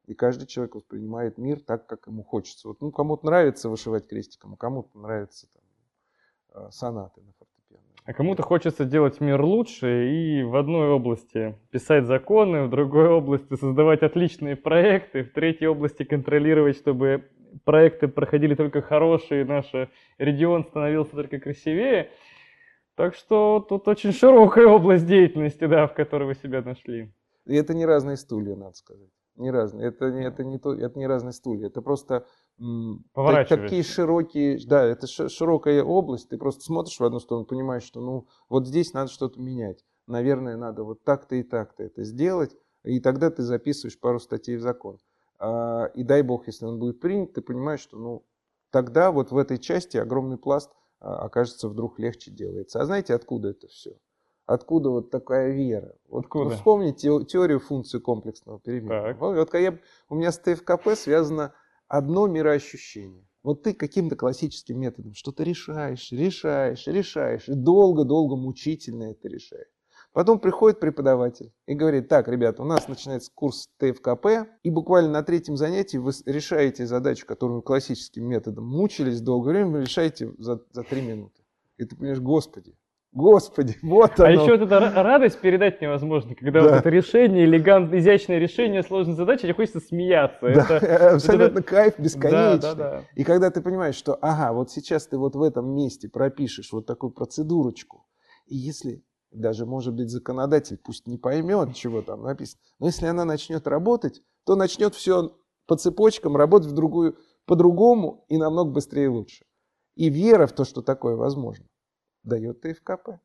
И каждый человек воспринимает мир так, как ему хочется. Вот, ну, кому-то нравится вышивать крестиком, а кому-то нравится там, э, сонаты на фортепиано. А кому-то хочется делать мир лучше и в одной области писать законы, в другой области создавать отличные проекты, в третьей области контролировать, чтобы проекты проходили только хорошие, наш регион становился только красивее. Так что тут очень широкая область деятельности, да, в которой вы себя нашли. И это не разные стулья, надо сказать. Не разные. Это, не- это, не то, это не разные стулья. Это просто так- такие широкие, да, это ши- широкая область. Ты просто смотришь в одну сторону, понимаешь, что ну вот здесь надо что-то менять. Наверное, надо вот так-то и так-то это сделать. И тогда ты записываешь пару статей в закон. А, и дай бог, если он будет принят, ты понимаешь, что ну тогда вот в этой части огромный пласт а, окажется вдруг легче делается. А знаете, откуда это все? Откуда вот такая вера? Вот Откуда? вы вспомните те- теорию функции комплексного переменного. Так. Вот, я- у меня с ТФКП связано одно мироощущение. Вот ты каким-то классическим методом что-то решаешь, решаешь, решаешь, и долго-долго мучительно это решаешь. Потом приходит преподаватель и говорит, так, ребята, у нас начинается курс ТФКП, и буквально на третьем занятии вы решаете задачу, которую классическим методом мучились долгое время, вы решаете за, за три минуты. И ты понимаешь, господи, господи, вот оно. А еще вот эта ра- радость передать невозможно, когда вот Да. это решение, элегантное, изящное решение сложной задачи, тебе хочется смеяться. Да, Это- абсолютно кайф Да, бесконечный. да, да. И когда ты понимаешь, что, ага, вот сейчас ты вот в этом месте пропишешь вот такую процедурочку, и если даже, может быть, законодатель пусть не поймет, чего там написано, но если она начнет работать, то начнет все по цепочкам работать в другую, по-другому и намного быстрее и лучше. И вера в то, что такое возможно, дает ТФКП.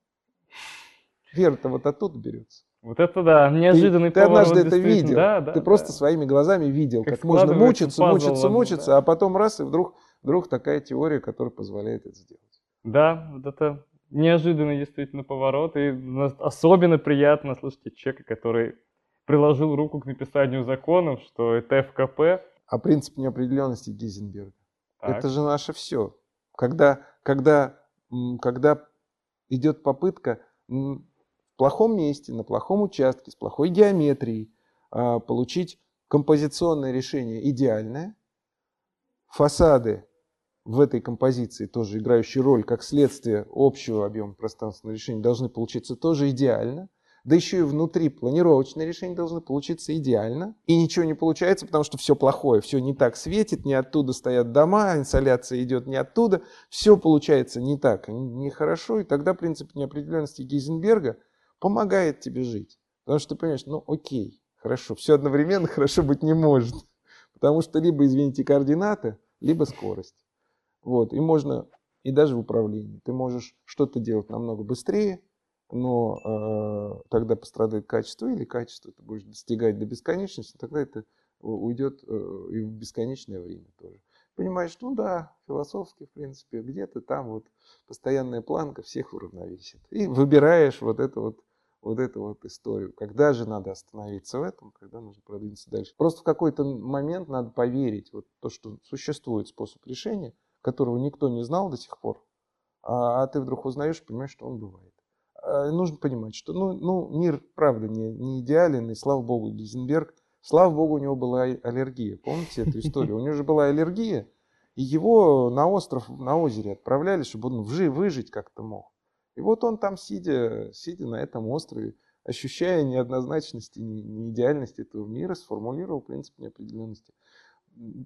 Вера-то вот оттуда берется. Вот это да, неожиданный ты, ты поворот, однажды это видел. Да, да, ты просто да. своими глазами видел, Как как, можно мучиться, пазл мучиться, в одну, мучиться, да. а потом раз и вдруг, вдруг такая теория, которая позволяет это сделать. Да, вот это неожиданный действительно поворот. И особенно приятно слышать от человека, который приложил руку к написанию законов, что это ФКП. А принцип неопределенности Гейзенберга. Так, Это же наше все. Когда, когда, когда идет попытка в плохом месте, на плохом участке, с плохой геометрией а, получить композиционное решение идеальное, фасады в этой композиции, тоже играющие роль как следствие общего объема пространственного решения, должны получиться тоже идеально. Да еще и внутри планировочные решения должны получиться идеально. И ничего не получается, потому что все плохое, все не так светит, не оттуда стоят дома, инсоляция идет не оттуда. Все получается не так, нехорошо. И тогда принцип неопределенности Гейзенберга помогает тебе жить. Потому что ты понимаешь, ну окей, хорошо, все одновременно хорошо быть не может. Потому что либо, извините, координаты, либо скорость. Вот. И можно, и даже в управлении. Ты можешь что-то делать намного быстрее, но э, тогда пострадает качество, или качество ты будешь достигать до бесконечности, тогда это уйдет э, и в бесконечное время тоже. Понимаешь, ну да, философски, в принципе, где-то там вот постоянная планка всех уравновесит. И выбираешь вот эту вот, вот эту вот историю. Когда же надо остановиться в этом, когда нужно продвинуться дальше. Просто в какой-то момент надо поверить вот то, что существует способ решения, которого никто не знал до сих пор, а, а ты вдруг узнаешь, понимаешь, что он бывает. А, нужно понимать, что ну, ну, мир, правда, не, не идеален, и слава богу, Гейзенберг, слава богу, у него была аллергия. Помните эту историю? У него же была аллергия, и его на остров, на озере отправляли, чтобы он выжить как-то мог. И вот он там, сидя, сидя на этом острове, ощущая неоднозначность и неидеальность этого мира, сформулировал принцип неопределенности.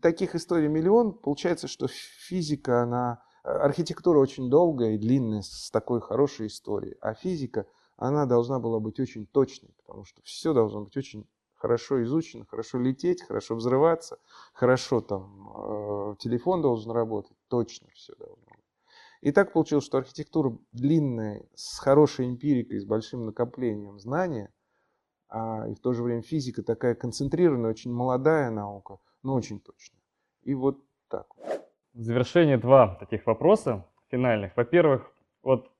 Таких историй миллион. Получается, что физика, она архитектура очень долгая и длинная, с такой хорошей историей. А физика, она должна была быть очень точной, потому что все должно быть очень хорошо изучено, хорошо лететь, хорошо взрываться, хорошо там э, телефон должен работать, точно все должно быть. И так получилось, что архитектура длинная, с хорошей эмпирикой, с большим накоплением знания, а, и в то же время физика такая концентрированная, очень молодая наука, но очень точная. И вот так вот. В завершение два таких вопроса финальных. Во-первых, вот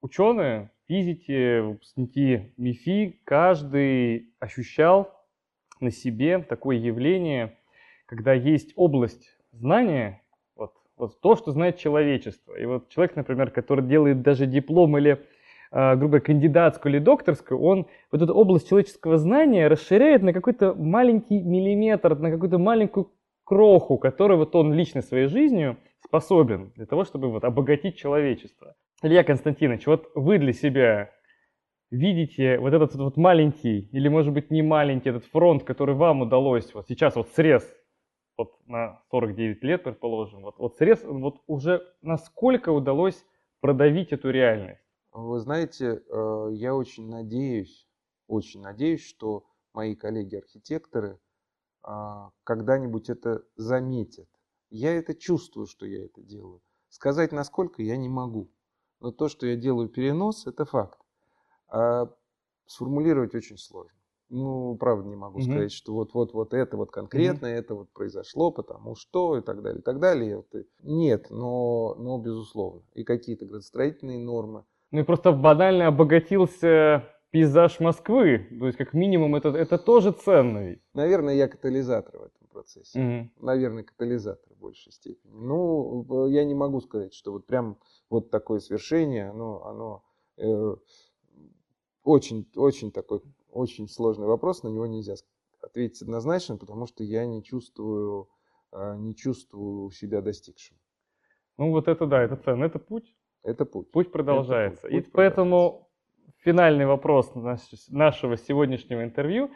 ученые, физики, выпускники МИФИ, каждый ощущал на себе такое явление, когда есть область знания, вот, вот то, что знает человечество. И вот человек, например, который делает даже диплом или, э, грубо говоря, кандидатскую или докторскую, он вот эту область человеческого знания расширяет на какой-то маленький миллиметр, на какую-то маленькую кроху, которую вот он лично своей жизнью способен для того, чтобы вот обогатить человечество. Илья Константинович, вот вы для себя видите вот этот вот маленький, или может быть не маленький, этот фронт, который вам удалось вот сейчас вот срез, вот на 49 лет, предположим, вот, вот срез, вот уже насколько удалось продавить эту реальность? Вы знаете, э, я очень надеюсь, очень надеюсь, что мои коллеги-архитекторы когда-нибудь это заметят. Я это чувствую, что я это делаю. Сказать, насколько, я не могу. Но то, что я делаю перенос, это факт. А сформулировать очень сложно. Ну, правда, не могу mm-hmm. сказать, что вот-вот вот это вот конкретно, mm-hmm. это вот произошло, потому что и так далее, и так далее. Нет, но, но безусловно. И какие-то градостроительные нормы. Ну и просто банально обогатился пейзаж Москвы. То есть, как минимум, это, это тоже ценно. Наверное, я катализатор в этом процессе. Mm-hmm. Наверное, катализатор в большей степени. Ну, я не могу сказать, что вот прям вот такое свершение, оно, оно э, очень, очень такой, очень сложный вопрос, на него нельзя ответить однозначно, потому что я не чувствую, э, не чувствую себя достигшим. Ну вот это да, это ценно, это путь. Это путь. Путь продолжается. Это путь, путь И поэтому финальный вопрос нашего сегодняшнего интервью.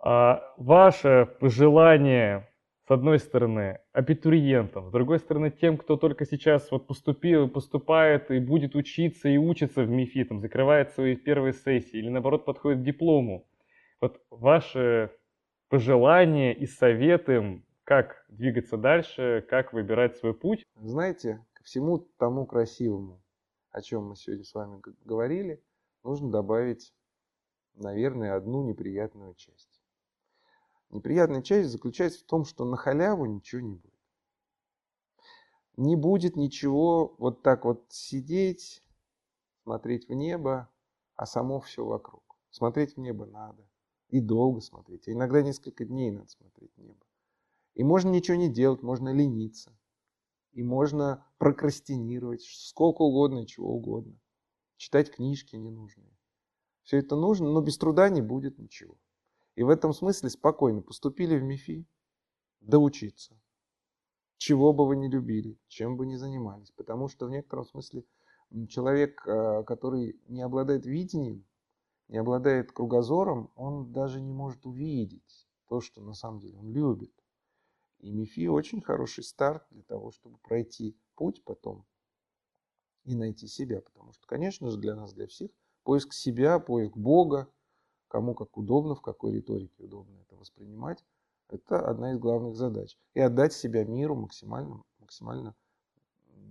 А, ваше пожелание, с одной стороны, абитуриентам, с другой стороны, тем, кто только сейчас вот поступил, поступает и будет учиться и учится в МИФИ, там, закрывает свои первые сессии или, наоборот, подходит к диплому. Вот ваши пожелания и советы, как двигаться дальше, как выбирать свой путь? Знаете, ко всему тому красивому, о чем мы сегодня с вами говорили, нужно добавить, наверное, одну неприятную часть. Неприятная часть заключается в том, что на халяву ничего не будет. Не будет ничего вот так вот сидеть, смотреть в небо, а само все вокруг. Смотреть в небо надо. И долго смотреть. А иногда несколько дней надо смотреть в небо. И можно ничего не делать, можно лениться. И можно прокрастинировать, сколько угодно, чего угодно. Читать книжки ненужные. Все это нужно, но без труда не будет ничего. И в этом смысле спокойно поступили в МИФИ, доучиться. Чего бы вы ни любили, чем бы ни занимались. Потому что в некотором смысле человек, э, который не обладает видением, не обладает кругозором, он даже не может увидеть то, что на самом деле он любит. И МИФИ очень хороший старт для того, чтобы пройти путь потом и найти себя. Потому что, конечно же, для нас, для всех, поиск себя, поиск Бога, кому как удобно, в какой риторике удобно это воспринимать, Это одна из главных задач. И отдать себя миру максимально, максимально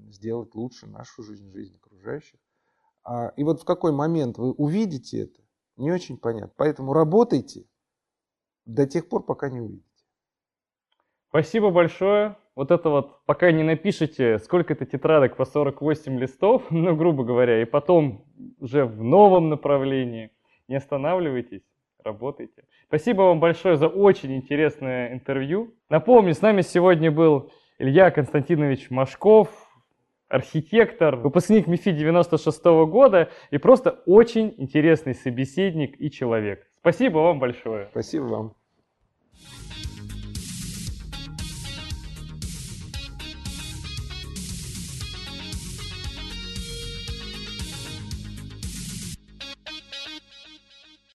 сделать лучше нашу жизнь, жизнь окружающих. А, и вот в какой момент вы увидите это, не очень понятно. Поэтому работайте до тех пор, пока не увидите. Спасибо большое. Вот это вот, пока не напишите, сколько это тетрадок по 48 листов, ну, грубо говоря, и потом уже в новом направлении, не останавливайтесь, работайте. Спасибо вам большое за очень интересное интервью. Напомню, с нами сегодня был Илья Константинович Машков, архитектор, выпускник МИФИ 96 -го года и просто очень интересный собеседник и человек. Спасибо вам большое. Спасибо вам.